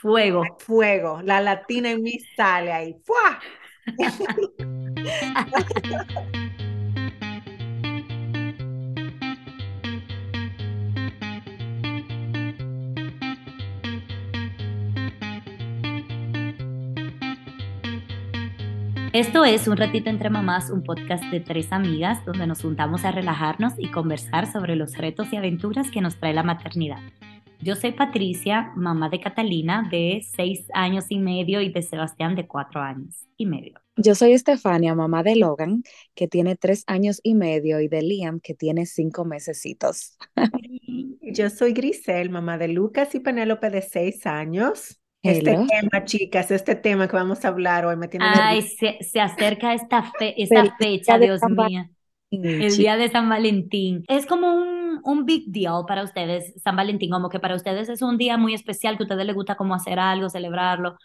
Fuego. Fuego. La latina en mí sale ahí. ¡Fua! Esto es Un Ratito entre Mamás, un podcast de tres amigas donde nos juntamos a relajarnos y conversar sobre los retos y aventuras que nos trae la maternidad. Yo soy Patricia, mamá de Catalina de seis años y medio y de Sebastián de cuatro años y medio. Yo soy Estefania, mamá de Logan, que tiene tres años y medio, y de Liam, que tiene cinco mesecitos. Yo soy Grisel, mamá de Lucas y Penélope de seis años. Este tema, chicas, este tema que vamos a hablar hoy me tiene Ay, se, se, acerca esta, fe, esta fecha, Dios mío. El día de San Valentín. Es como un, un big deal para ustedes, San Valentín, como que para ustedes es un día muy especial, que a ustedes les gusta como hacer algo, celebrarlo,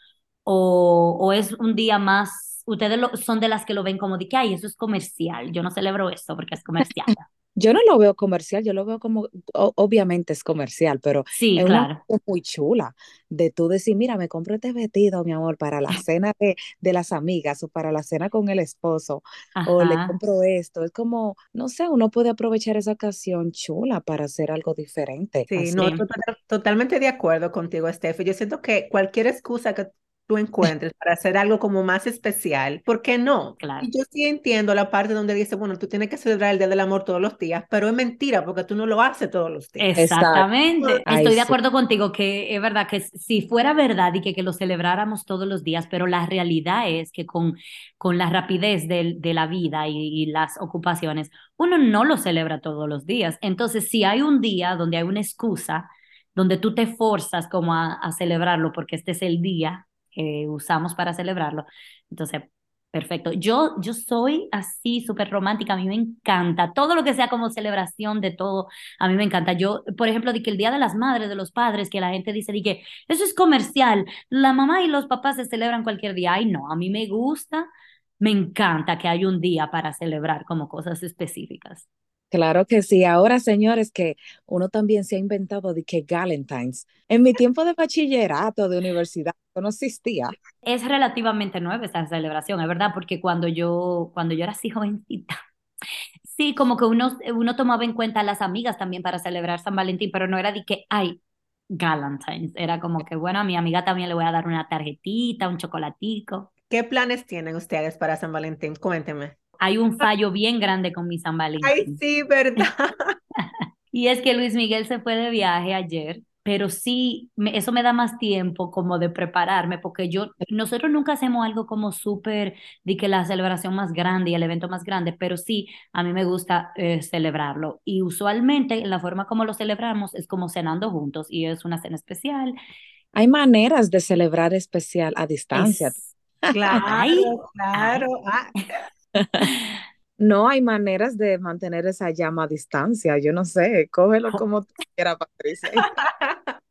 o, o es un día más, ustedes son de las que lo ven como de que, ay, eso es comercial, yo no celebro esto porque es comercial. Yo no lo veo comercial, yo lo veo como, obviamente es comercial, pero sí, es claro. una muy chula de tú decir, mira, me compro este vestido, mi amor, para la cena de, de las amigas o para la cena con el esposo, o le compro esto. Es como, no sé, uno puede aprovechar esa ocasión chula para hacer algo diferente. Sí, no, totalmente de acuerdo contigo, Steph. Yo siento que cualquier excusa que tú encuentres para hacer algo como más especial, ¿por qué no? Claro. yo sí entiendo la parte donde dice, bueno, tú tienes que celebrar el Día del Amor todos los días, pero es mentira porque tú no lo haces todos los días. Exactamente. Estoy de acuerdo contigo que es verdad que si fuera verdad y que, que lo celebráramos todos los días, pero la realidad es que con, con la rapidez de, de la vida y, y las ocupaciones, uno no lo celebra todos los días. Entonces, si hay un día donde hay una excusa, donde tú te forzas como a, a celebrarlo porque este es el día, que usamos para celebrarlo. Entonces, perfecto. Yo, yo soy así, súper romántica, a mí me encanta todo lo que sea como celebración de todo, a mí me encanta. Yo, por ejemplo, de que el Día de las Madres, de los Padres, que la gente dice, de que eso es comercial, la mamá y los papás se celebran cualquier día. Ay, no, a mí me gusta, me encanta que hay un día para celebrar como cosas específicas. Claro que sí. Ahora, señores, que uno también se ha inventado de que Galentine's. En mi tiempo de bachillerato, de universidad, no existía. Es relativamente nueva esa celebración, es verdad, porque cuando yo, cuando yo era así jovencita, sí, como que uno, uno tomaba en cuenta a las amigas también para celebrar San Valentín, pero no era de que, ay, Galentine's. Era como que, bueno, a mi amiga también le voy a dar una tarjetita, un chocolatico. ¿Qué planes tienen ustedes para San Valentín? Cuénteme hay un fallo bien grande con mi San Valentín. Ay, sí, verdad. y es que Luis Miguel se fue de viaje ayer, pero sí, me, eso me da más tiempo como de prepararme, porque yo, nosotros nunca hacemos algo como súper, de que la celebración más grande y el evento más grande, pero sí, a mí me gusta eh, celebrarlo. Y usualmente la forma como lo celebramos es como cenando juntos y es una cena especial. Hay maneras de celebrar especial a distancia. claro, claro. Ah. No hay maneras de mantener esa llama a distancia. Yo no sé, cógelo como tú quieras, Patricia.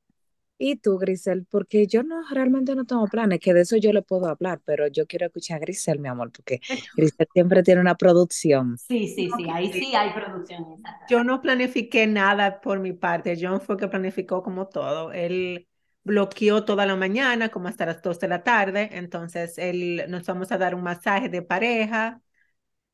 Y tú, Grisel, porque yo no realmente no tengo planes, que de eso yo le puedo hablar, pero yo quiero escuchar a Grisel, mi amor, porque Grisel siempre tiene una producción. Sí, sí, sí, ahí sí hay producción. Yo no planifiqué nada por mi parte, John fue que planificó como todo. Él bloqueó toda la mañana, como hasta las 2 de la tarde, entonces él, nos vamos a dar un masaje de pareja,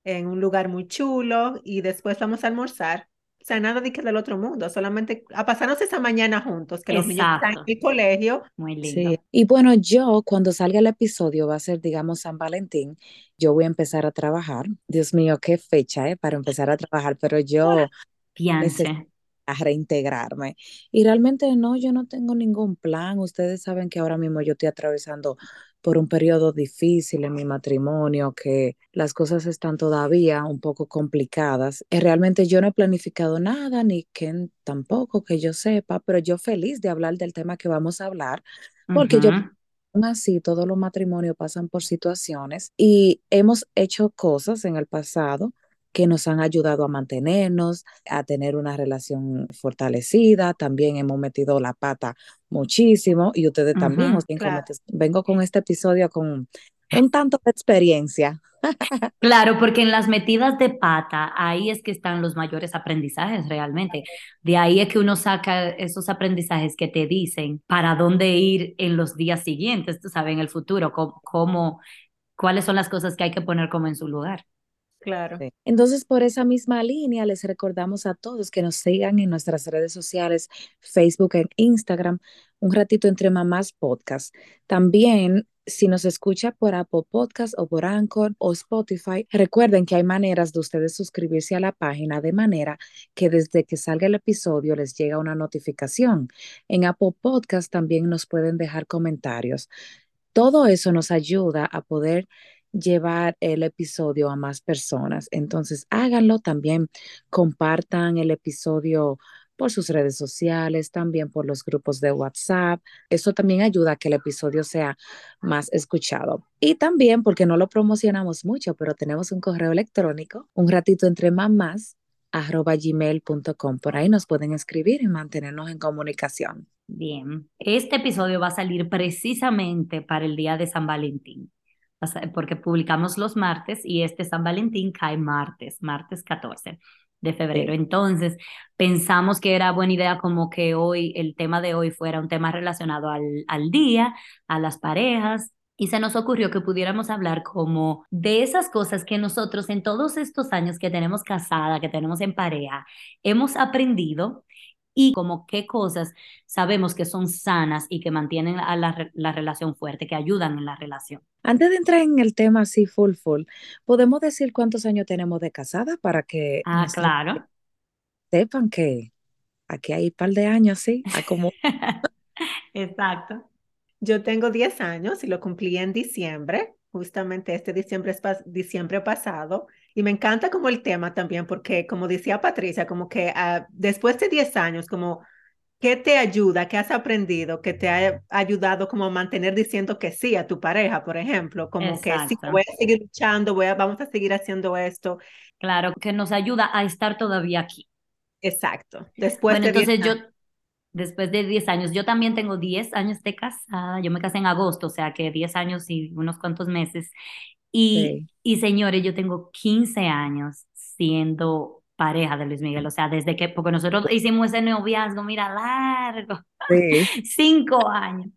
en un lugar muy chulo y después vamos a almorzar. O sea, nada de que del otro mundo, solamente a pasarnos esa mañana juntos, que los niños están en el colegio. Muy lindo. Sí. Y bueno, yo cuando salga el episodio va a ser, digamos, San Valentín, yo voy a empezar a trabajar. Dios mío, qué fecha, ¿eh? Para empezar a trabajar, pero yo... Piense a reintegrarme. Y realmente no, yo no tengo ningún plan. Ustedes saben que ahora mismo yo estoy atravesando por un periodo difícil en mi matrimonio, que las cosas están todavía un poco complicadas. Y realmente yo no he planificado nada, ni Ken tampoco que yo sepa, pero yo feliz de hablar del tema que vamos a hablar, porque yo así todos los matrimonios pasan por situaciones y hemos hecho cosas en el pasado que nos han ayudado a mantenernos, a tener una relación fortalecida. También hemos metido la pata muchísimo y ustedes también. vengo con este episodio con un tanto de experiencia. Claro, porque en las metidas de pata, ahí es que están los mayores aprendizajes realmente. De ahí es que uno saca esos aprendizajes que te dicen para dónde ir en los días siguientes, tú sabes, en el futuro, cómo, cuáles son las cosas que hay que poner como en su lugar. Claro. Entonces, por esa misma línea, les recordamos a todos que nos sigan en nuestras redes sociales, Facebook e Instagram, un ratito entre mamás podcast. También si nos escucha por Apple Podcast o por Anchor o Spotify, recuerden que hay maneras de ustedes suscribirse a la página de manera que desde que salga el episodio les llega una notificación. En Apple Podcast también nos pueden dejar comentarios. Todo eso nos ayuda a poder llevar el episodio a más personas. Entonces, háganlo también, compartan el episodio por sus redes sociales, también por los grupos de WhatsApp. Eso también ayuda a que el episodio sea más escuchado. Y también, porque no lo promocionamos mucho, pero tenemos un correo electrónico, un ratito entre mamás, arroba gmail.com. Por ahí nos pueden escribir y mantenernos en comunicación. Bien, este episodio va a salir precisamente para el día de San Valentín, porque publicamos los martes y este San Valentín cae martes, martes 14 de febrero. Entonces, pensamos que era buena idea como que hoy, el tema de hoy fuera un tema relacionado al, al día, a las parejas, y se nos ocurrió que pudiéramos hablar como de esas cosas que nosotros en todos estos años que tenemos casada, que tenemos en pareja, hemos aprendido y como qué cosas sabemos que son sanas y que mantienen a la, la, relación fuerte, que ayudan en la relación. Antes de entrar en el tema así full full, ¿podemos decir cuántos años tenemos de casada para que ah, claro. sepan que aquí hay un par de años, sí? Como... Exacto. Yo tengo 10 años y lo cumplí en diciembre, justamente este diciembre, diciembre pasado. Y me encanta como el tema también, porque como decía Patricia, como que uh, después de 10 años, como, ¿qué te ayuda? ¿Qué has aprendido? ¿Qué te ha ayudado como a mantener diciendo que sí a tu pareja, por ejemplo? Como Exacto. que sí, voy a seguir luchando, voy a, vamos a seguir haciendo esto. Claro, que nos ayuda a estar todavía aquí. Exacto. Después bueno, de entonces yo, después de 10 años, yo también tengo 10 años de casada, yo me casé en agosto, o sea que 10 años y unos cuantos meses. Y, sí. y señores, yo tengo 15 años siendo pareja de Luis Miguel, o sea, desde que, porque nosotros hicimos ese noviazgo, mira, largo, sí. cinco años.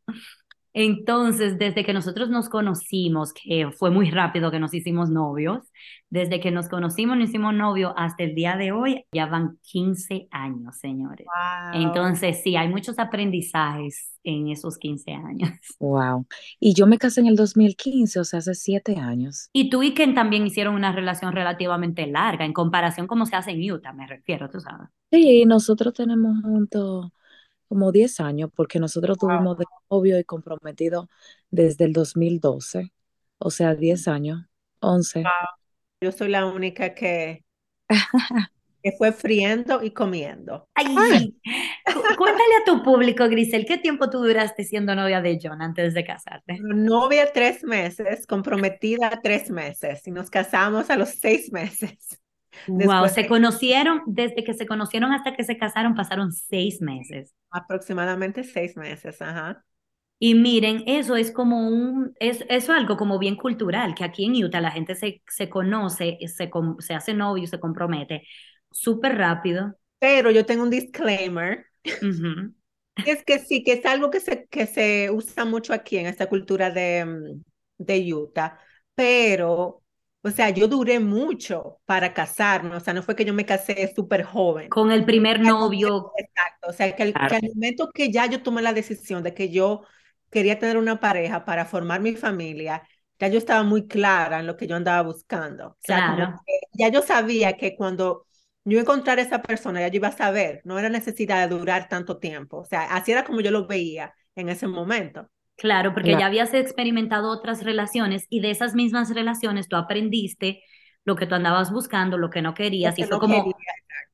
Entonces, desde que nosotros nos conocimos, que fue muy rápido que nos hicimos novios, desde que nos conocimos, nos hicimos novios hasta el día de hoy, ya van 15 años, señores. Wow. Entonces, sí, hay muchos aprendizajes en esos 15 años. Wow. Y yo me casé en el 2015, o sea, hace 7 años. Y tú y Ken también hicieron una relación relativamente larga, en comparación como se hace en Utah, me refiero, tú sabes. Sí, nosotros tenemos juntos como 10 años, porque nosotros wow. tuvimos de novio y comprometido desde el 2012, o sea, 10 años, 11. Wow. Yo soy la única que, que fue friendo y comiendo. Ay, cuéntale a tu público, Grisel, ¿qué tiempo tú duraste siendo novia de John antes de casarte? Novia tres meses, comprometida tres meses, y nos casamos a los seis meses. Wow, se conocieron, desde que se conocieron hasta que se casaron, pasaron seis meses. Aproximadamente seis meses, ajá. Y miren, eso es como un, es, eso algo como bien cultural, que aquí en Utah la gente se, se conoce, se, se hace novio, se compromete súper rápido. Pero yo tengo un disclaimer. Uh -huh. Es que sí, que es algo que se, que se usa mucho aquí en esta cultura de, de Utah, pero o sea, yo duré mucho para casarme, o sea, no fue que yo me casé súper joven. Con el primer novio. Exacto, o sea, que, el, que al momento que ya yo tomé la decisión de que yo quería tener una pareja para formar mi familia, ya yo estaba muy clara en lo que yo andaba buscando. O sea, claro. ya yo sabía que cuando yo encontrar a esa persona, ya yo iba a saber, no era necesidad de durar tanto tiempo. O sea, así era como yo lo veía en ese momento. Claro, porque claro. ya habías experimentado otras relaciones y de esas mismas relaciones tú aprendiste lo que tú andabas buscando, lo que no querías, y fue no como, quería.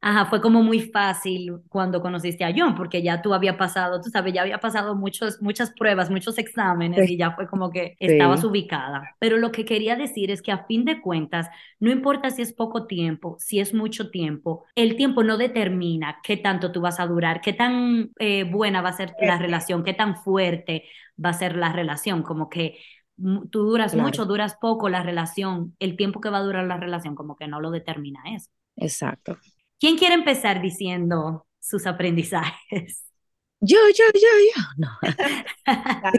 Ajá, fue como muy fácil cuando conociste a John, porque ya tú había pasado, tú sabes, ya había pasado muchos, muchas pruebas, muchos exámenes, sí. y ya fue como que estabas sí. ubicada. Pero lo que quería decir es que a fin de cuentas, no importa si es poco tiempo, si es mucho tiempo, el tiempo no determina qué tanto tú vas a durar, qué tan eh, buena va a ser la relación, qué tan fuerte va a ser la relación, como que tú duras mucho, duras poco, la relación, el tiempo que va a durar la relación como que no lo determina eso. Exacto. ¿Quién quiere empezar diciendo sus aprendizajes? Yo, yo, yo, yo. No.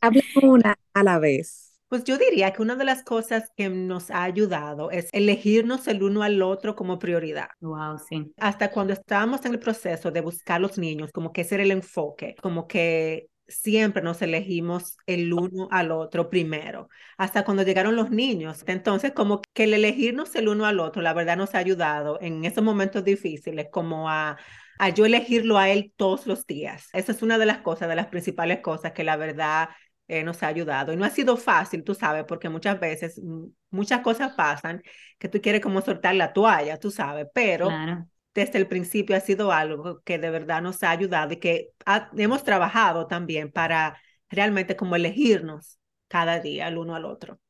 Hable una a la vez. Pues yo diría que una de las cosas que nos ha ayudado es elegirnos el uno al otro como prioridad. Wow, sí. Hasta cuando estábamos en el proceso de buscar los niños, como que ese era el enfoque, como que siempre nos elegimos el uno al otro primero, hasta cuando llegaron los niños. Entonces, como que el elegirnos el uno al otro, la verdad nos ha ayudado en esos momentos difíciles, como a, a yo elegirlo a él todos los días. Esa es una de las cosas, de las principales cosas que la verdad eh, nos ha ayudado. Y no ha sido fácil, tú sabes, porque muchas veces mm, muchas cosas pasan que tú quieres como soltar la toalla, tú sabes, pero desde el principio ha sido algo que de verdad nos ha ayudado y que hemos trabajado también para realmente como elegirnos cada día el uno al otro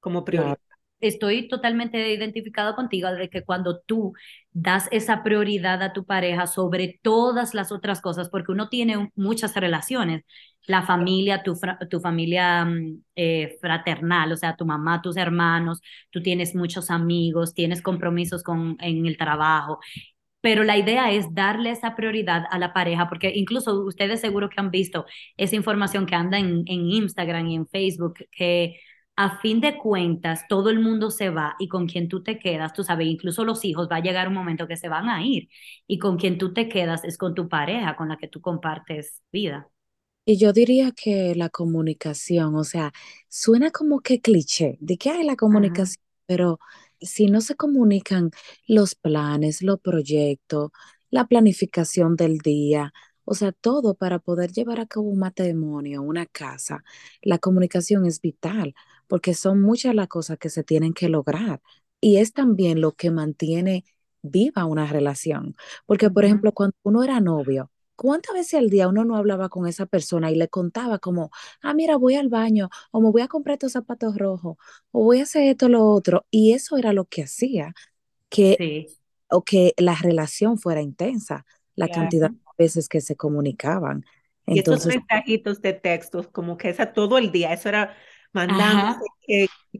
como prioridad estoy totalmente identificado contigo de que cuando tú das esa prioridad a tu pareja sobre todas las otras cosas, porque uno tiene muchas relaciones, la familia, tu, tu familia mm, eh, fraternal, o sea, tu mamá, tus hermanos, tú tienes muchos amigos, tienes compromisos con, en el trabajo. Pero la idea es darle esa prioridad a la pareja, porque incluso ustedes seguro que han visto esa información que anda en, en Instagram y en Facebook, que a fin de cuentas, todo el mundo se va y con quien tú te quedas, tú sabes, incluso los hijos, va a llegar un momento que se van a ir y con quien tú te quedas es con tu pareja, con la que tú compartes vida. Y yo diría que la comunicación, o sea, suena como que cliché, de que hay la comunicación, pero si no se comunican los planes, los proyectos, la planificación del día, o sea, todo para poder llevar a cabo un matrimonio, una casa, la comunicación es vital porque son muchas las cosas que se tienen que lograr y es también lo que mantiene viva una relación. Porque, por ejemplo, cuando uno era novio, ¿cuántas veces al día uno no hablaba con esa persona y le contaba como, ah, mira, voy al baño, o me voy a comprar estos zapatos rojos, o voy a hacer esto, lo otro? Y eso era lo que hacía que, o que la relación fuera intensa, la cantidad de veces que se comunicaban. Entonces, y esos mensajitos de textos, como que esa todo el día, eso era mandando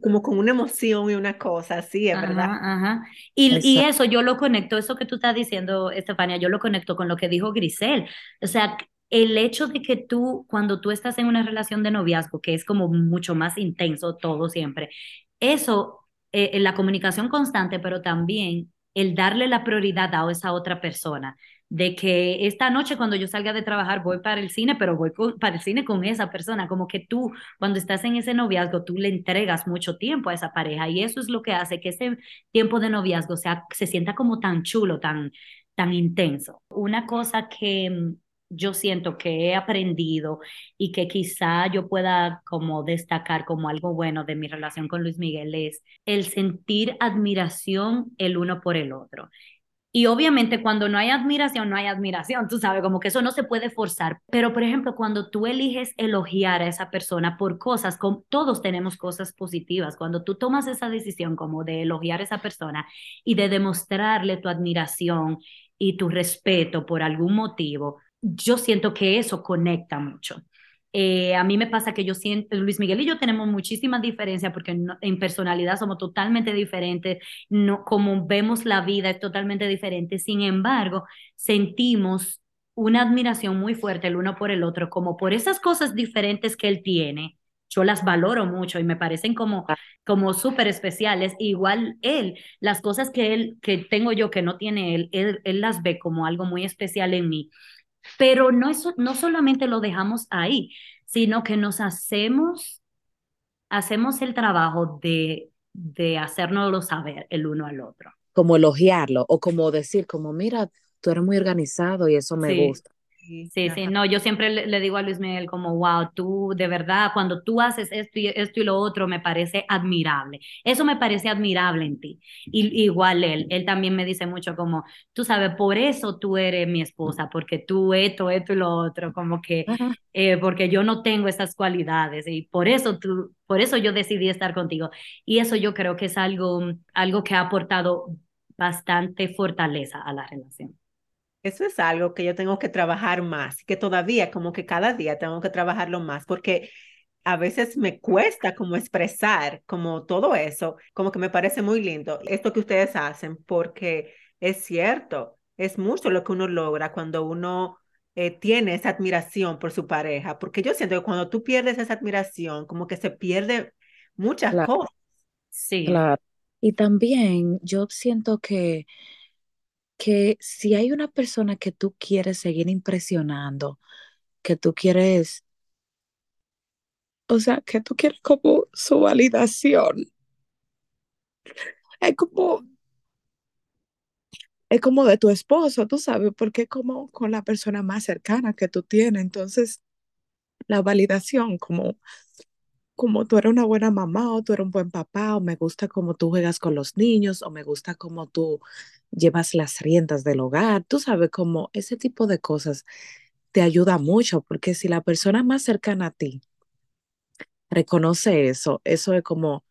como con una emoción y una cosa así, es verdad. Ajá. Y, y, eso yo lo conecto, eso que tú estás diciendo, Estefania, yo lo conecto con lo que dijo Grisel. O sea, el hecho de que tú, cuando tú estás en una relación de noviazgo, que es como mucho más intenso todo siempre, eso, eh, la comunicación constante, pero también el darle la prioridad a esa otra persona de que esta noche cuando yo salga de trabajar voy para el cine, pero voy para el cine con esa persona, como que tú cuando estás en ese noviazgo, tú le entregas mucho tiempo a esa pareja y eso es lo que hace que ese tiempo de noviazgo sea, se sienta como tan chulo, tan, tan intenso. Una cosa que mm, yo siento que he aprendido y que quizá yo pueda como destacar como algo bueno de mi relación con Luis Miguel es el sentir admiración el uno por el otro. Y obviamente cuando no hay admiración, no hay admiración, tú sabes, como que eso no se puede forzar. Pero, por ejemplo, cuando tú eliges elogiar a esa persona por cosas, con, todos tenemos cosas positivas, cuando tú tomas esa decisión como de elogiar a esa persona y de demostrarle tu admiración y tu respeto por algún motivo, yo siento que eso conecta mucho. Eh, a mí me pasa que yo siento, Luis Miguel y yo tenemos muchísimas diferencias porque en personalidad somos totalmente diferentes, no, como vemos la vida es totalmente diferente, sin embargo, sentimos una admiración muy fuerte el uno por el otro, como por esas cosas diferentes que él tiene, yo las valoro mucho y me parecen como, como súper especiales. Igual él, las cosas que él, que tengo yo que no tiene él, él, él las ve como algo muy especial en mí. Pero no, eso, no solamente lo dejamos ahí, sino que nos hacemos, hacemos el trabajo de, de hacernoslo saber el uno al otro. Como elogiarlo o como decir, como mira, tú eres muy organizado y eso me gusta. Sí, sí, no, yo siempre le, digo a Luis Miguel como, wow, tú de verdad, cuando tú haces esto y esto y lo otro, me parece admirable. Eso me parece admirable en ti. Y igual él, él también me dice mucho como, tú sabes, por eso tú eres mi esposa, porque tú esto, esto y lo otro, como que, eh, porque yo no tengo esas cualidades y por eso tú, por eso yo decidí estar contigo. Y eso yo creo que es algo, algo que ha aportado bastante fortaleza a la relación. Eso es algo que yo tengo que trabajar más, que todavía como que cada día tengo que trabajarlo más, porque a veces me cuesta como expresar como todo eso, como que me parece muy lindo esto que ustedes hacen, porque es cierto, es mucho lo que uno logra cuando uno eh, tiene esa admiración por su pareja, porque yo siento que cuando tú pierdes esa admiración, como que se pierde muchas cosas. Sí. Claro. Y también yo siento que, que si hay una persona que tú quieres seguir impresionando, que tú quieres o sea, que tú quieres como su validación. Es como, es como de tu esposo, tú sabes, porque es como con la persona más cercana que tú tienes. Entonces, la validación, como, como tú eres una buena mamá o tú eres un buen papá, o me gusta como tú juegas con los niños, o me gusta como tú llevas las riendas del hogar, tú sabes, como ese tipo de cosas te ayuda mucho, porque si la persona más cercana a ti reconoce eso, eso es como,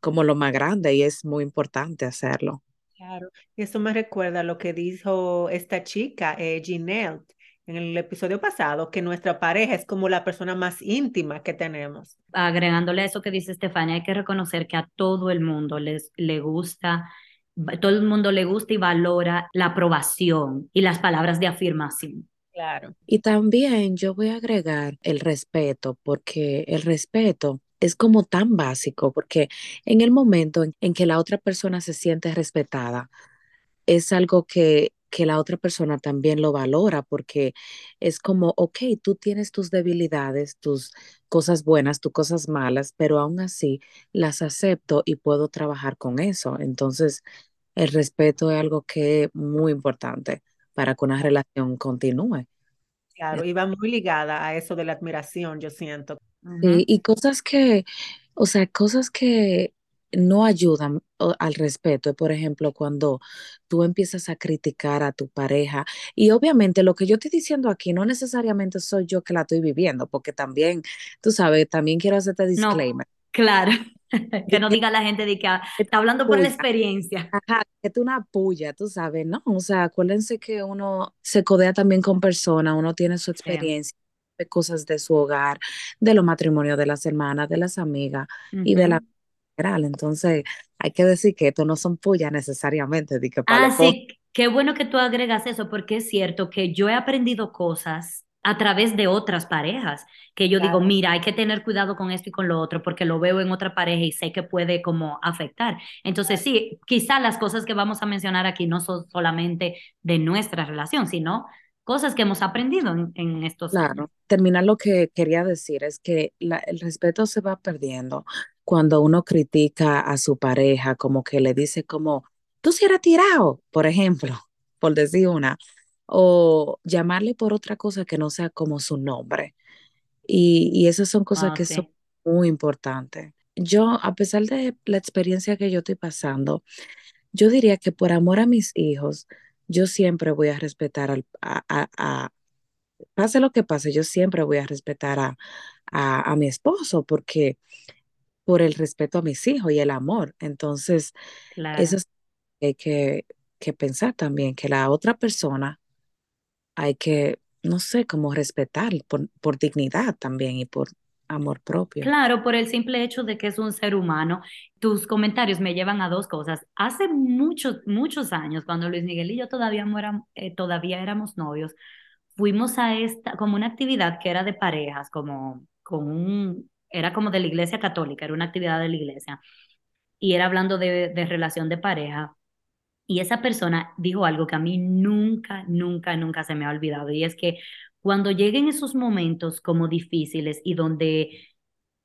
como lo más grande y es muy importante hacerlo. Claro, eso me recuerda lo que dijo esta chica, eh, Ginelle, en el episodio pasado, que nuestra pareja es como la persona más íntima que tenemos. Agregándole a eso que dice Estefania, hay que reconocer que a todo el mundo les, le gusta, todo el mundo le gusta y valora la aprobación y las palabras de afirmación. Claro. Y también yo voy a agregar el respeto, porque el respeto es como tan básico, porque en el momento en, que la otra persona se siente respetada, es algo que, que la otra persona también lo valora, porque es como, ok, tú tienes tus debilidades, tus cosas buenas, tus cosas malas, pero aún así las acepto y puedo trabajar con eso. Entonces, el respeto es algo que es muy importante para que una relación continúe. Claro, y va muy ligada a eso de la admiración, yo siento. Sí, y cosas que, o sea, cosas que no ayudan al respeto, por ejemplo, cuando tú empiezas a criticar a tu pareja, y obviamente lo que yo estoy diciendo aquí no necesariamente soy yo que la estoy viviendo, porque también, tú sabes, también quiero hacerte disclaimer. claro. que no diga la gente de que ah, está hablando por la experiencia. Ajá, que tú una puya, tú sabes, ¿no? O sea, acuérdense que uno se codea también con personas, uno tiene su experiencia, de cosas de su hogar, de los matrimonios de las hermanas, de las amigas y de la Entonces, hay que decir que esto no son pullas necesariamente. De que ah, sí, qué bueno que tú agregas eso, porque es cierto que yo he aprendido cosas a través de otras parejas, que yo digo, mira, hay que tener cuidado con esto y con lo otro, porque lo veo en otra pareja y sé que puede como afectar. Entonces, sí, quizá las cosas que vamos a mencionar aquí no son solamente de nuestra relación, sino cosas que hemos aprendido en, estos claro. Terminar lo que quería decir es que el respeto se va perdiendo cuando uno critica a su pareja, como que le dice como, tú si eres tirado, por ejemplo, por decir una, o llamarle por otra cosa que no sea como su nombre. Y, y esas son cosas Ah, que son muy importantes. Yo, a pesar de la experiencia que yo estoy pasando, yo diría que por amor a mis hijos, yo siempre voy a respetar al, a, a- a- pase lo que pase, yo siempre voy a respetar a, a, a mi esposo porque por el respeto a mis hijos y el amor. Entonces, eso claro. es hay que, que pensar también, que la otra persona hay que, no sé, como respetar por, por dignidad también y por amor propio. Claro, por el simple hecho de que es un ser humano. Tus comentarios me llevan a dos cosas. Hace muchos, muchos años, cuando Luis Miguel y yo todavía, éram- eh, todavía éramos novios, fuimos a esta, como una actividad que era de parejas, como con un, era como de la iglesia católica, era una actividad de la iglesia, y era hablando de, relación de pareja. Y esa persona dijo algo que a mí nunca, nunca, nunca se me ha olvidado, y es que cuando lleguen esos momentos como difíciles y donde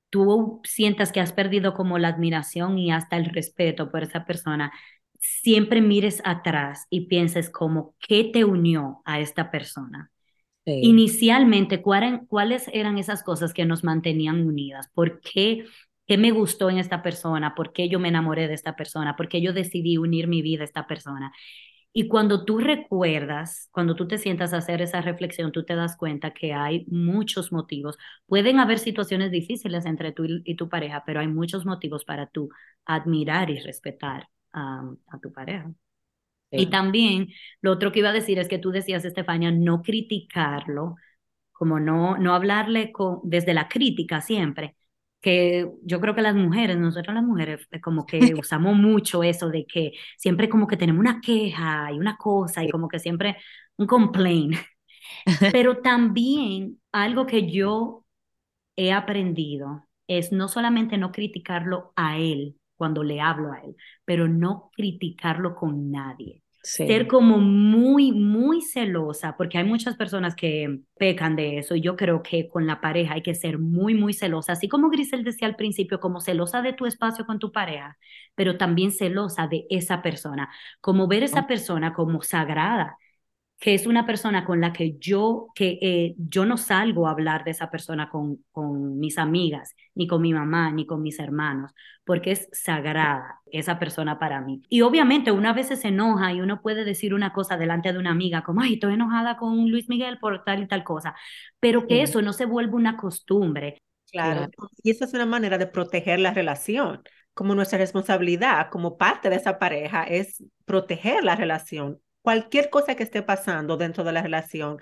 tú sientas que has perdido como la admiración y hasta el respeto por esa persona, siempre mires atrás y pienses como qué te unió a esta persona. Sí, Inicialmente, ¿cuál- ¿cuáles eran esas cosas que nos mantenían unidas? ¿Por qué, qué me gustó en esta persona? ¿Por qué yo me enamoré de esta persona? ¿Por qué yo decidí unir mi vida a esta persona? Y cuando tú recuerdas, cuando tú te sientas a hacer esa reflexión, tú te das cuenta que hay muchos motivos. Pueden haber situaciones difíciles entre tú y, tu pareja, pero hay muchos motivos para tú admirar y respetar um, a tu pareja. Y también lo otro que iba a decir es que tú decías, Estefania, no criticarlo, como no, no hablarle con, desde la crítica siempre, que yo creo que las mujeres, nosotros las mujeres, eh, como que usamos mucho eso de que siempre como que tenemos una queja y una cosa y como que siempre un complaint. Pero también algo que yo he aprendido es no solamente no criticarlo a él cuando le hablo a él, pero no criticarlo con nadie. Ser como muy, muy celosa, porque hay muchas personas que pecan de eso y yo creo que con la pareja hay que ser muy, muy celosa, así como Grisel decía al principio, como celosa de tu espacio con tu pareja, pero también celosa de esa persona, como ver esa persona como sagrada, que es una persona con la que yo, que eh, yo no salgo a hablar de esa persona con, con mis amigas, ni con mi mamá, ni con mis hermanos, porque es sagrada esa persona para mí. Y obviamente una vez se enoja y uno puede decir una cosa delante de una amiga, como, ay, estoy enojada con Luis Miguel por tal y tal cosa, pero que eso no se vuelva una costumbre. Claro, y esa es una manera de proteger la relación como nuestra responsabilidad como parte de esa pareja es proteger la relación cualquier cosa que esté pasando dentro de la relación,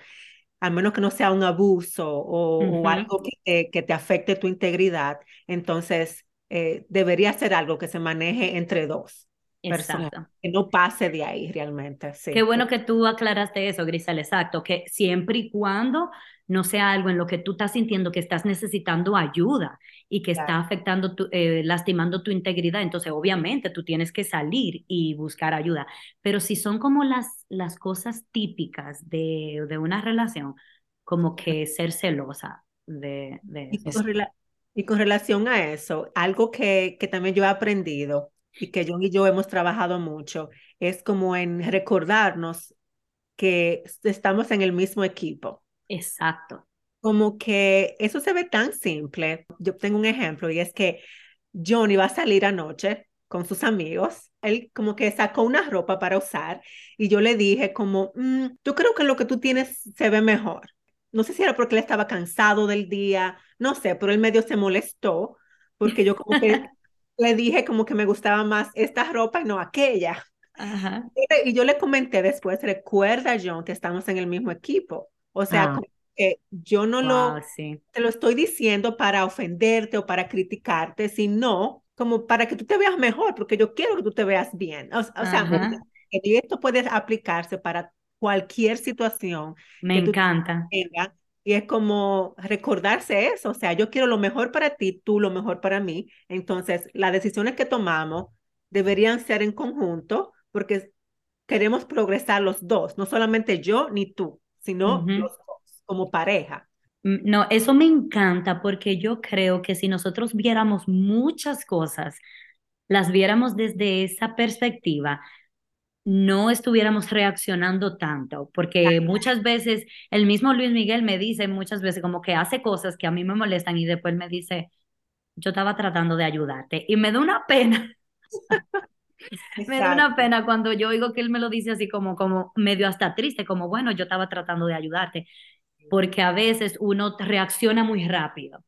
al menos que no sea un abuso o, algo que, que, te afecte tu integridad, entonces eh, debería ser algo que se maneje entre dos. Exacto. que no pase de ahí realmente. Sí. Qué bueno que tú aclaraste eso, Grisel, exacto, que siempre y cuando no sea algo en lo que tú estás sintiendo que estás necesitando ayuda y que está afectando, tu, eh, lastimando tu integridad, entonces obviamente tú tienes que salir y buscar ayuda. Pero si son como las, las cosas típicas de, de una relación, como que ser celosa de, de y, con y con relación a eso, algo que, que también yo he aprendido y que John y yo hemos trabajado mucho, es como en recordarnos que estamos en el mismo equipo. Exacto. Como que eso se ve tan simple. Yo tengo un ejemplo y es que John iba a salir anoche con sus amigos. Él como que sacó una ropa para usar y yo le dije como, mm, yo creo que lo que tú tienes se ve mejor. No sé si era porque él estaba cansado del día, no sé, pero él medio se molestó porque yo como que le dije como que me gustaba más esta ropa y no aquella. Ajá. Y yo le comenté después, recuerda John que estamos en el mismo equipo. O sea, ah. Yo no lo, te lo estoy diciendo para ofenderte o para criticarte, sino como para que tú te veas mejor, porque yo quiero que tú te veas bien. O, sea, y esto puede aplicarse para cualquier situación. Me encanta. Y es como recordarse eso, o sea, yo quiero lo mejor para ti, tú lo mejor para mí. Entonces, las decisiones que tomamos deberían ser en conjunto porque queremos progresar los dos, no solamente yo ni tú, sino los dos, como pareja. Mm, no, eso me encanta porque yo creo que si nosotros viéramos muchas cosas, las viéramos desde esa perspectiva, no estuviéramos reaccionando tanto, porque muchas veces el mismo Luis Miguel me dice muchas veces como que hace cosas que a mí me molestan y después me dice, yo estaba tratando de ayudarte y me da una pena. me da una pena cuando yo oigo que él me lo dice así como, como medio hasta triste, como bueno, yo estaba tratando de ayudarte, porque a veces uno reacciona muy rápido.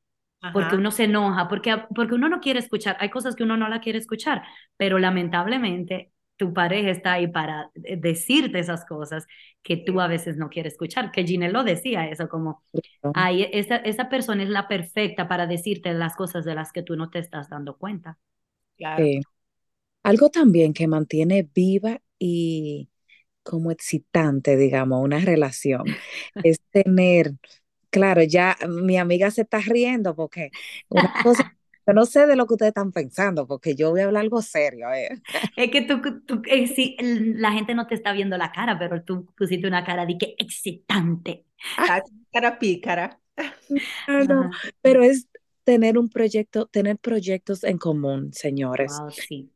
Porque uno se enoja, porque, porque uno no quiere escuchar, hay cosas que uno no la quiere escuchar, pero lamentablemente tu pareja está ahí para decirte esas cosas que tú a veces no quieres escuchar, que Ginelle lo decía eso, como, ay, esa, esa persona es la perfecta para decirte las cosas de las que tú no te estás dando cuenta. Claro. algo también que mantiene viva y como excitante, digamos, una relación, es tener, claro, ya mi amiga se está riendo porque una cosa yo no sé de lo que ustedes están pensando, porque yo voy a hablar algo serio. Eh. Es que tú, tú eh, sí, la gente no te está viendo la cara, pero tú pusiste una cara de que excitante. Ah, cara pícara. No, pero es tener un proyecto, tener proyectos en común, señores.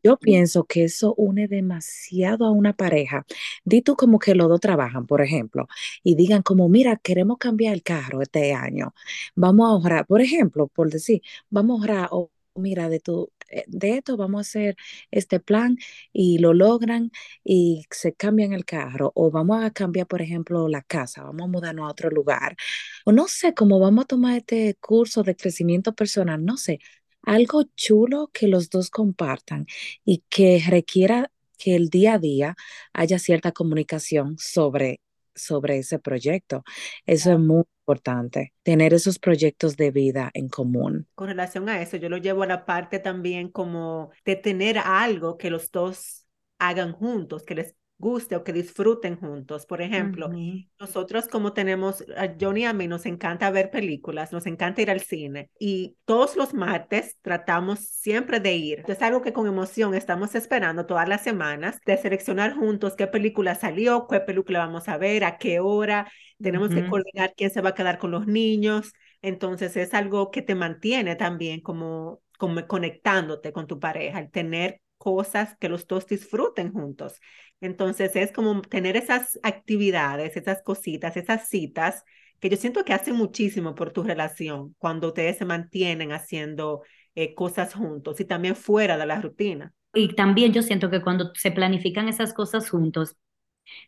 Yo pienso que eso une demasiado a una pareja. Di tú como que los dos trabajan, por ejemplo, y digan como, mira, queremos cambiar el carro este año. Vamos a ahorrar, por ejemplo, por decir, vamos a ahorrar, o mira, de tu, eh, de esto vamos a hacer este plan y lo logran y se cambian el carro o vamos a cambiar, por ejemplo, la casa, vamos a mudarnos a otro lugar o no sé cómo vamos a tomar este curso de crecimiento personal, no sé, algo chulo que los dos compartan y que requiera que el día a día haya cierta comunicación sobre, sobre ese proyecto. Eso es muy importante, tener esos proyectos de vida en común. Con relación a eso, yo lo llevo a la parte también como de tener algo que los dos hagan juntos, que les guste o que disfruten juntos. Por ejemplo, nosotros como tenemos, a Johnny y a mí nos encanta ver películas, nos encanta ir al cine y todos los martes tratamos siempre de ir. Es algo que con emoción estamos esperando todas las semanas de seleccionar juntos qué película salió, qué película vamos a ver, a qué hora. Tenemos que coordinar quién se va a quedar con los niños. Entonces es algo que te mantiene también como, como conectándote con tu pareja, el tener cosas que los dos disfruten juntos. Entonces es como tener esas actividades, esas cositas, esas citas que yo siento que hacen muchísimo por tu relación cuando ustedes se mantienen haciendo eh, cosas juntos y también fuera de la rutina. Y también yo siento que cuando se planifican esas cosas juntos,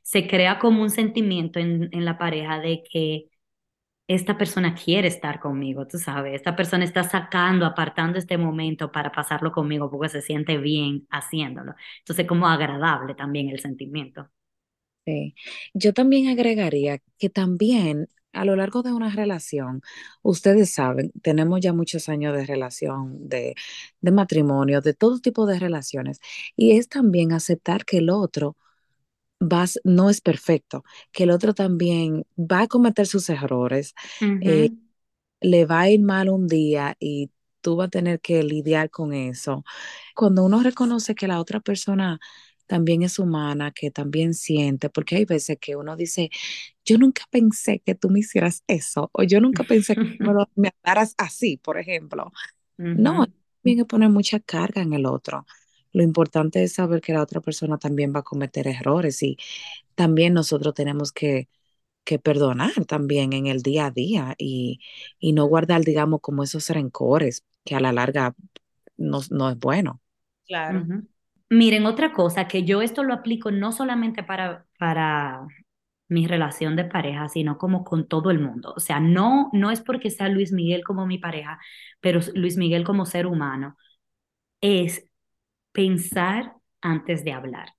se crea como un sentimiento en, en la pareja de que esta persona quiere estar conmigo, tú sabes, esta persona está sacando, apartando este momento para pasarlo conmigo porque se siente bien haciéndolo. Entonces, como agradable también el sentimiento. Sí, yo también agregaría que también a lo largo de una relación, ustedes saben, tenemos ya muchos años de relación, de, de matrimonio, de todo tipo de relaciones, y es también aceptar que el otro vas, no es perfecto, que el otro también va a cometer sus errores, eh, le va a ir mal un día y tú vas a tener que lidiar con eso. Cuando uno reconoce que la otra persona también es humana, que también siente, porque hay veces que uno dice, yo nunca pensé que tú me hicieras eso, o yo nunca pensé que me, hablaras así, por ejemplo. No, también que poner mucha carga en el otro. Lo importante es saber que la otra persona también va a cometer errores y también nosotros tenemos que, que perdonar también en el día a día y, y, no guardar, digamos, como esos rencores que a la larga no, no es bueno. Claro. Miren, otra cosa que yo esto lo aplico no solamente para, para mi relación de pareja, sino como con todo el mundo. O sea, no, no es porque sea Luis Miguel como mi pareja, pero Luis Miguel como ser humano. Es pensar antes de hablar.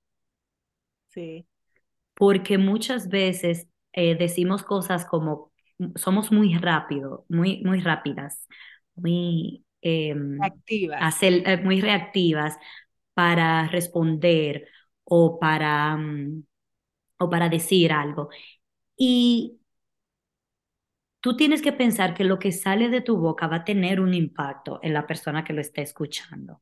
Sí. Porque muchas veces eh, decimos cosas como somos muy rápido, muy, muy rápidas, muy em, reactivas. Eh, muy reactivas para responder o para, mm, o para decir algo. Y tú tienes que pensar que lo que sale de tu boca va a tener un impacto en la persona que lo está escuchando.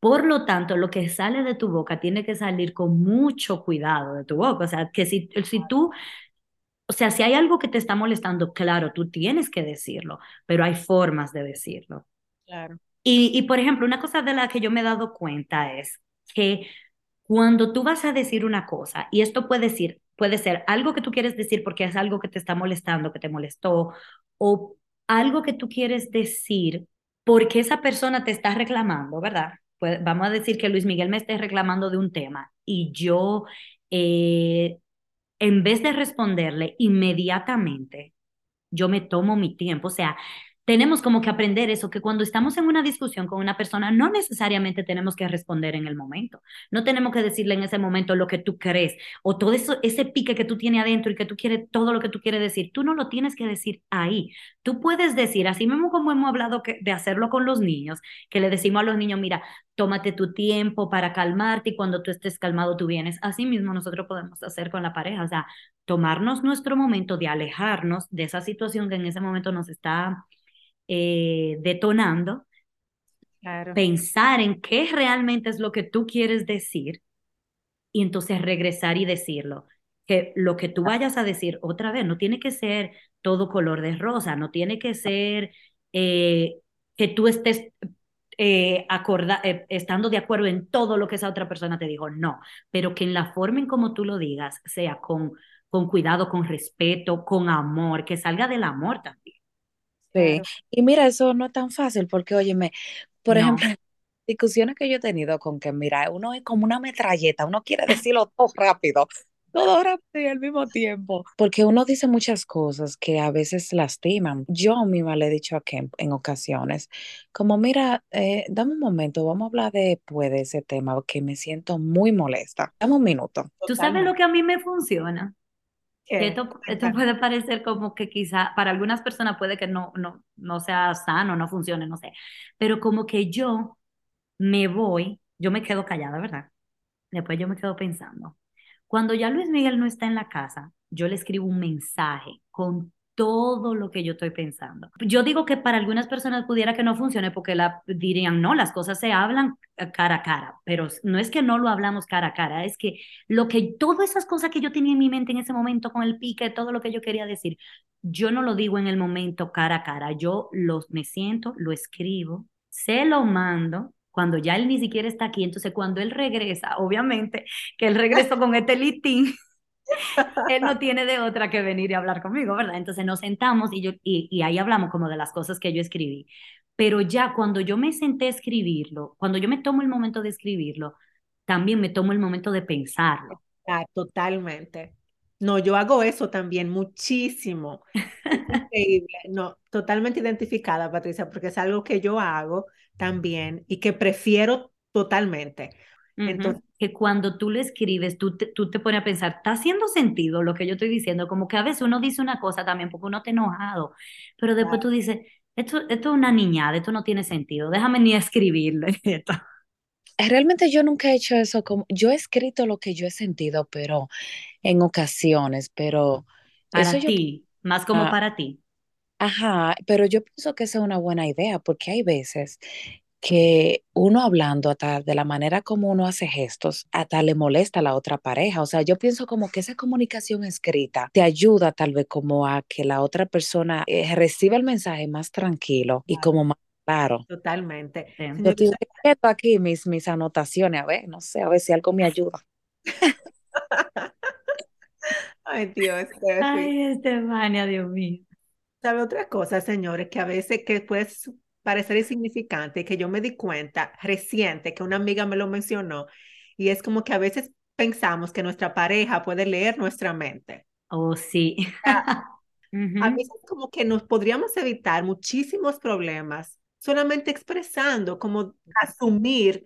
Por lo tanto, lo que sale de tu boca tiene que salir con mucho cuidado de tu boca. O sea, que si, si tú, o sea, si hay algo que te está molestando, claro, tú tienes que decirlo, pero hay formas de decirlo. Claro. Y, y por ejemplo, una cosa de la que yo me he dado cuenta es que cuando tú vas a decir una cosa, y esto puede decir, puede ser algo que tú quieres decir porque es algo que te está molestando, que te molestó, o algo que tú quieres decir porque esa persona te está reclamando, ¿verdad? Pues vamos a decir que Luis Miguel me esté reclamando de un tema y yo, eh, en vez de responderle inmediatamente, yo me tomo mi tiempo, o sea, tenemos como que aprender eso, que cuando estamos en una discusión con una persona, no necesariamente tenemos que responder en el momento. No tenemos que decirle en ese momento lo que tú crees o todo eso, ese pique que tú tienes adentro y que tú quieres, todo lo que tú quieres decir. Tú no lo tienes que decir ahí. Tú puedes decir, así mismo como hemos hablado que, de hacerlo con los niños, que le decimos a los niños, mira, tómate tu tiempo para calmarte y cuando tú estés calmado tú vienes. Así mismo nosotros podemos hacer con la pareja, o sea, tomarnos nuestro momento de alejarnos de esa situación que en ese momento nos está eh, detonando, pensar en qué realmente es lo que tú quieres decir y entonces regresar y decirlo. Que lo que tú vayas a decir otra vez no tiene que ser todo color de rosa, no tiene que ser eh, que tú estés eh, acorda estando de acuerdo en todo lo que esa otra persona te dijo, no, pero que en la forma en como tú lo digas sea con, con cuidado, con respeto, con amor, que salga del amor también. Sí, y mira, eso no es tan fácil porque, óyeme, por ejemplo, discusiones que yo he tenido con que, mira, uno es como una metralleta, uno quiere decirlo todo rápido, todo rápido y al mismo tiempo, porque uno dice muchas cosas que a veces lastiman. Yo misma le he dicho a Ken en ocasiones, como, mira, eh, dame un momento, vamos a hablar después de ese tema, que me siento muy molesta. Dame un minuto. ¿Tú sabes lo que a mí me funciona? Esto, esto, puede parecer como que quizá para algunas personas puede que no, no, no sea sano, no funcione, no sé, pero como que yo me voy, yo me quedo callada, ¿verdad? Después yo me quedo pensando. Cuando ya Luis Miguel no está en la casa, yo le escribo un mensaje con todo lo que yo estoy pensando. Yo digo que para algunas personas pudiera que no funcione porque la, dirían, no, las cosas se hablan cara a cara, pero no es que no lo hablamos cara a cara, es que lo que, todas esas cosas que yo tenía en mi mente en ese momento con el pique, todo lo que yo quería decir, yo no lo digo en el momento cara a cara, yo los, me siento, lo escribo, se lo mando cuando ya él ni siquiera está aquí, entonces cuando él regresa, obviamente que él regresó con este litín, él no tiene de otra que venir y hablar conmigo, ¿verdad? Entonces nos sentamos y, yo, y, ahí hablamos como de las cosas que yo escribí. Pero ya cuando yo me senté a escribirlo, cuando yo me tomo el momento de escribirlo, también me tomo el momento de pensarlo. Ah, totalmente. No, yo hago eso también muchísimo. increíble. No, totalmente identificada, Patricia, porque es algo que yo hago también y que prefiero totalmente. Entonces, que cuando tú le escribes, tú te, tú te pones a pensar, ¿está haciendo sentido lo que yo estoy diciendo? Como que a veces uno dice una cosa también porque uno está enojado, pero después tú dices, esto, esto es una niñada, esto no tiene sentido, déjame ni escribirle esto. Realmente yo nunca he hecho eso, como yo he escrito lo que yo he sentido, pero en ocasiones, pero... Para ti, más como ah, para ti. Ajá, pero yo pienso que esa es una buena idea porque hay veces que uno hablando hasta de la manera como uno hace gestos, hasta le molesta a la otra pareja. O sea, yo pienso como que esa comunicación escrita te ayuda tal vez como a que la otra persona eh, reciba el mensaje más tranquilo y como más claro. Totalmente. Yo estoy aquí mis, mis anotaciones, a ver, no sé, a ver si algo me ayuda. Ay, Dios. Ay, Estefania, Dios mío. ¿Sabe otra cosa, señores? Que a veces que puede parecer insignificante, que yo me di cuenta reciente, que una amiga me lo mencionó, y es como que a veces pensamos que nuestra pareja puede leer nuestra mente. Oh, sí. A veces como que nos podríamos evitar muchísimos problemas solamente expresando, como asumir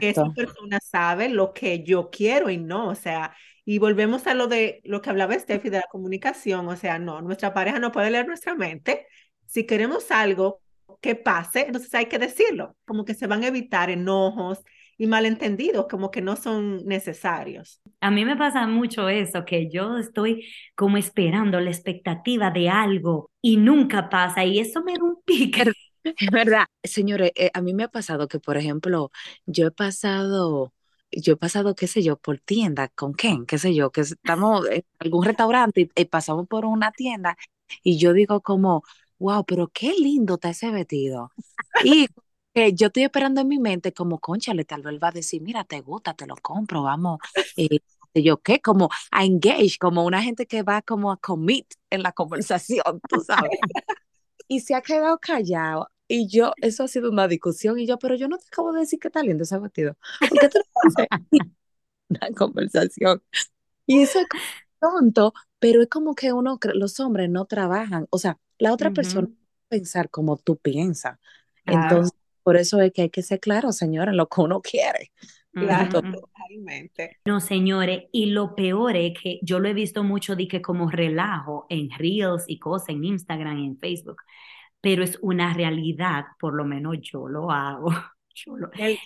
que esa persona sabe lo que yo quiero y no, o sea, y volvemos a lo de lo que hablaba Steffi de la comunicación, o sea, no, nuestra pareja no puede leer nuestra mente. Si queremos algo que pase, entonces hay que decirlo, como que se van a evitar enojos y malentendidos, como que no son necesarios. A mí me pasa mucho eso, que yo estoy como esperando la expectativa de algo y nunca pasa y eso me da un pique. Es verdad, señores, eh, a mí me ha pasado que, por ejemplo, yo he pasado yo he pasado, qué sé yo, por tienda con Ken, qué sé yo, que estamos en algún restaurante y, pasamos por una tienda y yo digo como, wow, pero qué lindo está ese vestido. Y eh, yo estoy esperando en mi mente como, conchale, tal vez va a decir, mira, te gusta, te lo compro, vamos. Eh, yo qué, como a engage, como una gente que va como a commit en la conversación, tú sabes. y se ha quedado callado y yo, eso ha sido una discusión, y yo, pero yo no te acabo de decir que está lindo ese vestido. ¿Por qué una conversación? Y eso es tonto, pero es como que uno, los hombres no trabajan, o sea, la otra persona pensar como tú piensas. Entonces, por eso es que hay que ser claro, señora, en lo que uno quiere. Claro, totalmente. No, señores, y lo peor es que yo lo he visto mucho de que como relajo en Reels y cosas en Instagram y en Facebook pero es una realidad, por lo menos yo lo hago. Yo que,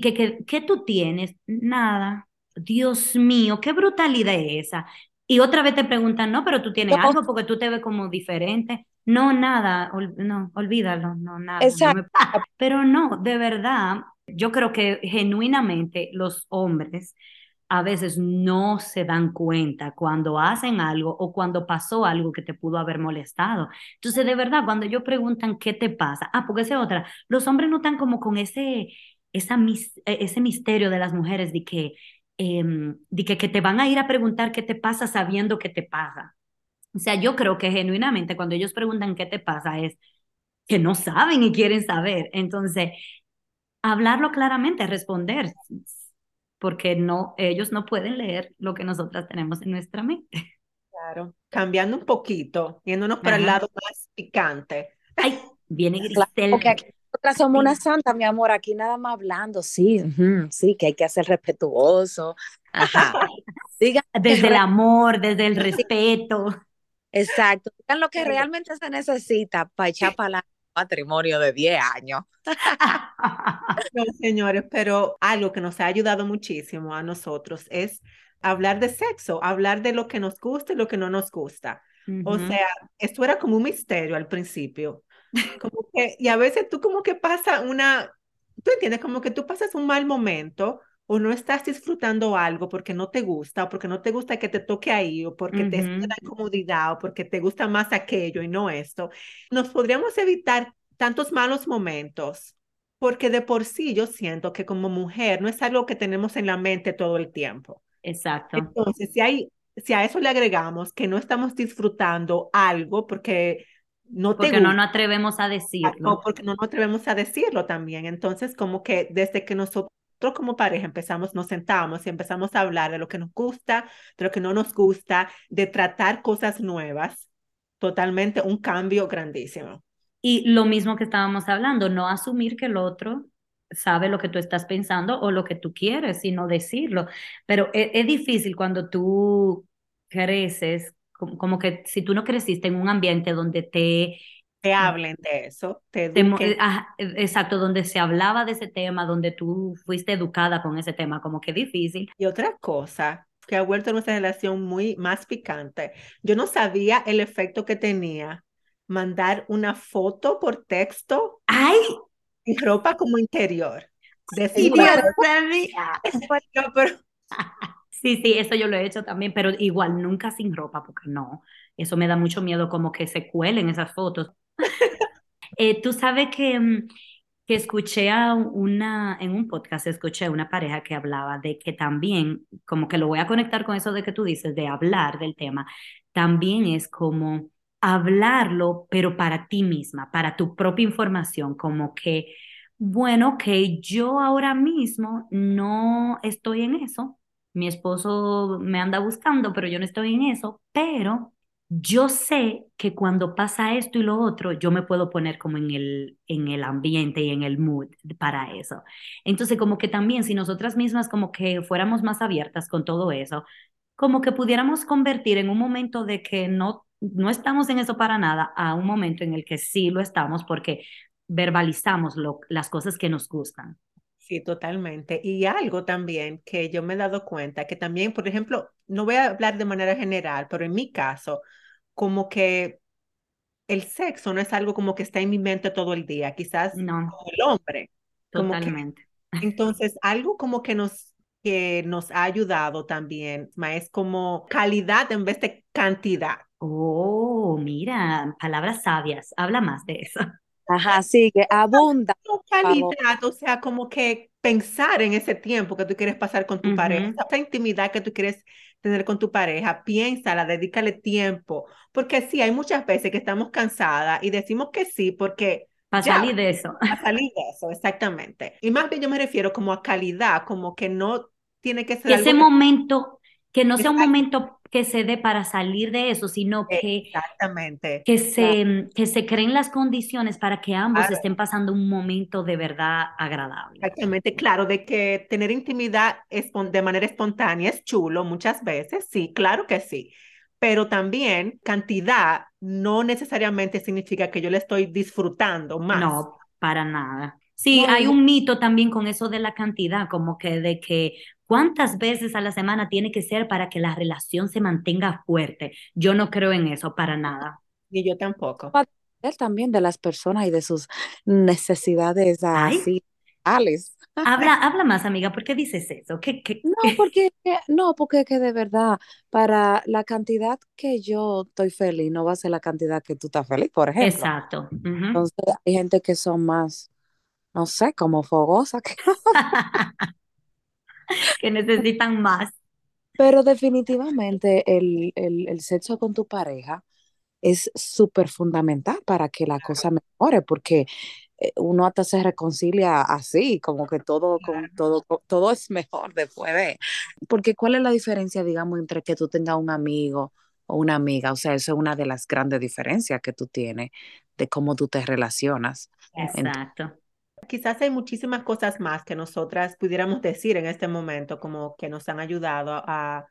que, que, tú tienes, nada. Dios mío, qué brutalidad es esa. Y otra vez te preguntan, no, pero tú tienes algo porque tú te ves como diferente. No, nada, no, olvídalo, no, nada. Exacto. pero no, de verdad, yo creo que genuinamente los hombres a veces no se dan cuenta cuando hacen algo o cuando pasó algo que te pudo haber molestado. Entonces, de verdad, cuando ellos preguntan qué te pasa, ah, porque esa otra, los hombres no están como con ese, esa, e, ese misterio de las mujeres de que, em, de que, que te van a ir a preguntar qué te pasa sabiendo qué te pasa. O sea, yo creo que genuinamente cuando ellos preguntan qué te pasa es que no saben y quieren saber. Entonces, hablarlo claramente, responder porque no, ellos no pueden leer lo que nosotras tenemos en nuestra mente. Claro, cambiando un poquito, yéndonos para el lado más picante. Ay, viene Grisel. Porque aquí nosotras somos una santa, mi amor, aquí nada más hablando, sí, sí, que hay que ser respetuoso. Ajá. desde el amor, desde el respeto. Exacto, digan lo que realmente se necesita para echar para el matrimonio de 10 años. no, señores, pero algo que nos ha ayudado muchísimo a nosotros es hablar de sexo, hablar de lo que nos gusta y lo que no nos gusta. O sea, esto era como un misterio al principio. Como que, y a veces tú como que pasa una, tú entiendes, como que tú pasas un mal momento o no estás disfrutando algo porque no te gusta, o porque no te gusta que te toque ahí, o porque te da incomodidad, o porque te gusta más aquello y no esto, nos podríamos evitar tantos malos momentos, porque de por sí yo siento que como mujer no es algo que tenemos en la mente todo el tiempo. Exacto. Entonces, si, hay, si a eso le agregamos que no estamos disfrutando algo porque no porque no nos atrevemos a decirlo. O porque no nos atrevemos a decirlo también. Entonces, como que desde que nosotros como pareja empezamos, nos sentamos y empezamos a hablar de lo que nos gusta, de lo que no nos gusta, de tratar cosas nuevas, totalmente un cambio grandísimo. Y lo mismo que estábamos hablando, no asumir que el otro sabe lo que tú estás pensando o lo que tú quieres, sino decirlo. Pero es, es difícil cuando tú creces, como, como, que si tú no creciste en un ambiente donde te te hablen de eso, te, eh, exacto, donde se hablaba de ese tema, donde tú fuiste educada con ese tema, como que difícil. Y otra cosa que ha vuelto nuestra relación muy más picante, yo no sabía el efecto que tenía mandar una foto por texto ¡Ay! y ropa como interior. sí, sí, sí, eso yo lo he hecho también, pero igual nunca sin ropa, porque no, eso me da mucho miedo como que se cuelen esas fotos. Eh, tú sabes que, mm, que escuché a una, en un podcast, escuché a una pareja que hablaba de que también, como que lo voy a conectar con eso de que tú dices, de hablar del tema, también es como hablarlo, pero para ti misma, para tu propia información, como que, bueno, que yo ahora mismo no estoy en eso, mi esposo me anda buscando, pero yo no estoy en eso, pero yo sé que cuando pasa esto y lo otro, yo me puedo poner como en el, en el ambiente y en el mood para eso. Entonces, como que también si nosotras mismas como que fuéramos más abiertas con todo eso, como que pudiéramos convertir en un momento de que no, no estamos en eso para nada a un momento en el que sí lo estamos porque verbalizamos lo, las cosas que nos gustan. Sí, totalmente. Y algo también que yo me he dado cuenta, que también, por ejemplo, no voy a hablar de manera general, pero en mi caso, como que el sexo no es algo como que está en mi mente todo el día, quizás no. como el hombre. Totalmente. entonces, algo como que nos, que nos ha ayudado también, es como calidad en vez de cantidad. Oh, mira, palabras sabias. Habla más de eso. Ajá, sí, que abunda. Calidad, o sea, como que pensar en ese tiempo que tú quieres pasar con tu pareja, esa intimidad que tú quieres tener con tu pareja, piénsala, dedícale tiempo, porque sí, hay muchas veces que estamos cansadas y decimos que sí porque... Para salir de eso. Para salir de eso, exactamente. Y más bien yo me refiero como a calidad, como que no tiene que ser... Ese momento, que no sea un momento que se dé para salir de eso, sino que, Exactamente. que, se, que se creen las condiciones para que ambos estén pasando un momento de verdad agradable. Exactamente, claro, de que tener intimidad de manera espontánea es chulo muchas veces, sí, claro que sí, pero también cantidad no necesariamente significa que yo le estoy disfrutando más. No, para nada. Sí, hay un mito también con eso de la cantidad, como que de que cuántas veces a la semana tiene que ser para que la relación se mantenga fuerte. Yo no creo en eso para nada. Y yo tampoco. También de las personas y de sus necesidades así. Habla, habla más, amiga, ¿por qué dices eso? ¿Qué, No, porque, no, porque que de verdad, para la cantidad que yo estoy feliz, no va a ser la cantidad que tú estás feliz, por ejemplo. Exacto. Entonces, hay gente que son más no sé, como fogosa. Que, que necesitan más. Pero definitivamente el, el, el sexo con tu pareja es súper fundamental para que la cosa mejore, porque eh, uno hasta se reconcilia así, como que todo, con, todo, todo es mejor después de. Porque ¿cuál es la diferencia, digamos, entre que tú tengas un amigo o una amiga? O sea, eso es una de las grandes diferencias que tú tienes de cómo tú te relacionas. Exacto. Quizás hay muchísimas cosas más que nosotras pudiéramos decir en este momento, como que nos han ayudado a,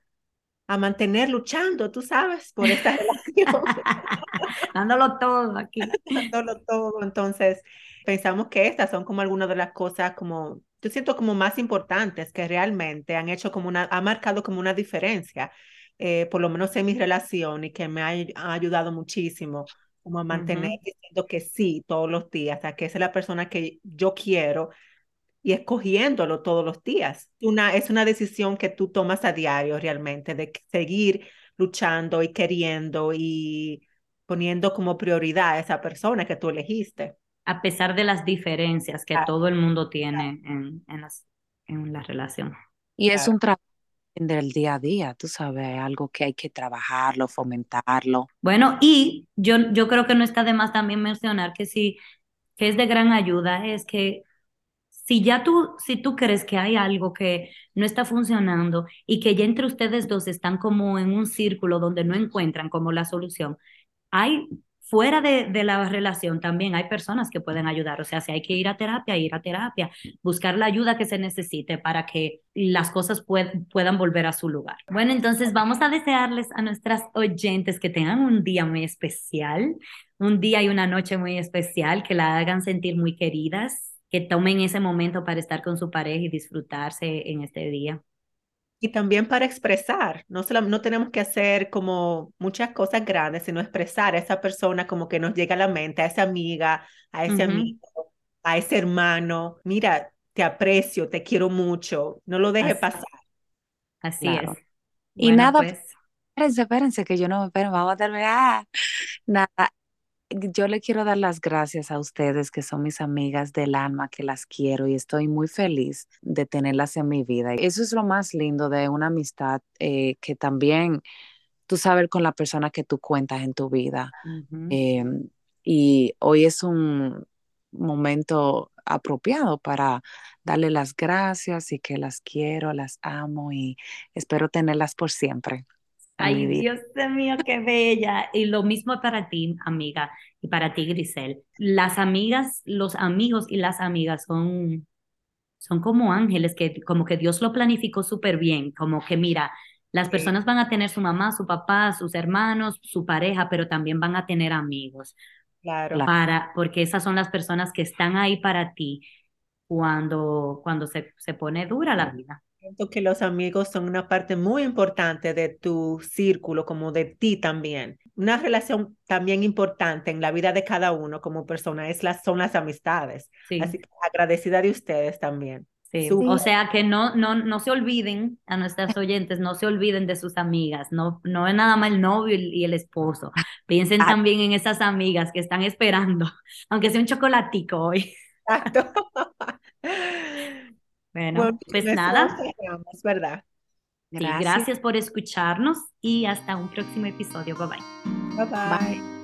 a mantener luchando, tú sabes, por esta relación. Dándolo todo aquí. Dándolo todo. Entonces, pensamos que estas son como algunas de las cosas como, yo siento como más importantes que realmente han hecho como una, ha marcado como una diferencia, eh, por lo menos en mi relación y que me ha, ayudado muchísimo como a mantener diciendo que sí todos los días, o sea, que esa es la persona que yo quiero y escogiéndolo todos los días. Una, es una decisión que tú tomas a diario realmente, de seguir luchando y queriendo y poniendo como prioridad a esa persona que tú elegiste. A pesar de las diferencias que todo el mundo tiene en, en, las, en la relación. Y es un trabajo del día a día, tú sabes, algo que hay que trabajarlo, fomentarlo. Bueno, y yo, yo creo que no está de más también mencionar que sí, que es de gran ayuda, es que si ya tú, si tú crees que hay algo que no está funcionando y que ya entre ustedes dos están como en un círculo donde no encuentran como la solución, hay fuera de, la relación también hay personas que pueden ayudar. O sea, si hay que ir a terapia, ir a terapia, buscar la ayuda que se necesite para que las cosas puedan volver a su lugar. Bueno, entonces vamos a desearles a nuestras oyentes que tengan un día muy especial, un día y una noche muy especial, que la hagan sentir muy queridas, que tomen ese momento para estar con su pareja y disfrutarse en este día y también para expresar, no, solo, no tenemos que hacer como muchas cosas grandes, sino expresar a esa persona como que nos llega a la mente, a esa amiga, a ese amigo, a ese hermano, mira, te aprecio, te quiero mucho, no lo deje pasar. Así es. Y nada, pues... espérense, espérense, que yo no me espero, vamos a terminar. Nada, yo le quiero dar las gracias a ustedes que son mis amigas del alma, que las quiero y estoy muy feliz de tenerlas en mi vida. Eso es lo más lindo de una amistad eh, que también tú sabes con la persona que tú cuentas en tu vida. Em, y hoy es un momento apropiado para darle las gracias y que las quiero, las amo y espero tenerlas por siempre. Ay, Dios mío, qué bella. Y lo mismo para ti, amiga, y para ti, Grisel. Las amigas, los amigos y las amigas son, son como ángeles que como que Dios lo planificó súper bien, como que mira, las personas van a tener su mamá, su papá, sus hermanos, su pareja, pero también van a tener amigos. Claro. Para, porque esas son las personas que están ahí para ti cuando, cuando se, se pone dura la vida. Siento que los amigos son una parte muy importante de tu círculo, como de ti también. Una relación también importante en la vida de cada uno como persona es las, son las amistades. Así que agradecida de ustedes también. Sí. O sea que no, no, no se olviden a nuestras oyentes, no se olviden de sus amigas, no, no es nada más el novio y el esposo. Piensen también en esas amigas que están esperando, aunque sea un chocolatico hoy. Exacto. Bueno, pues nada. ¿verdad? Gracias. gracias por escucharnos y hasta un próximo episodio. Bye bye. Bye bye. bye.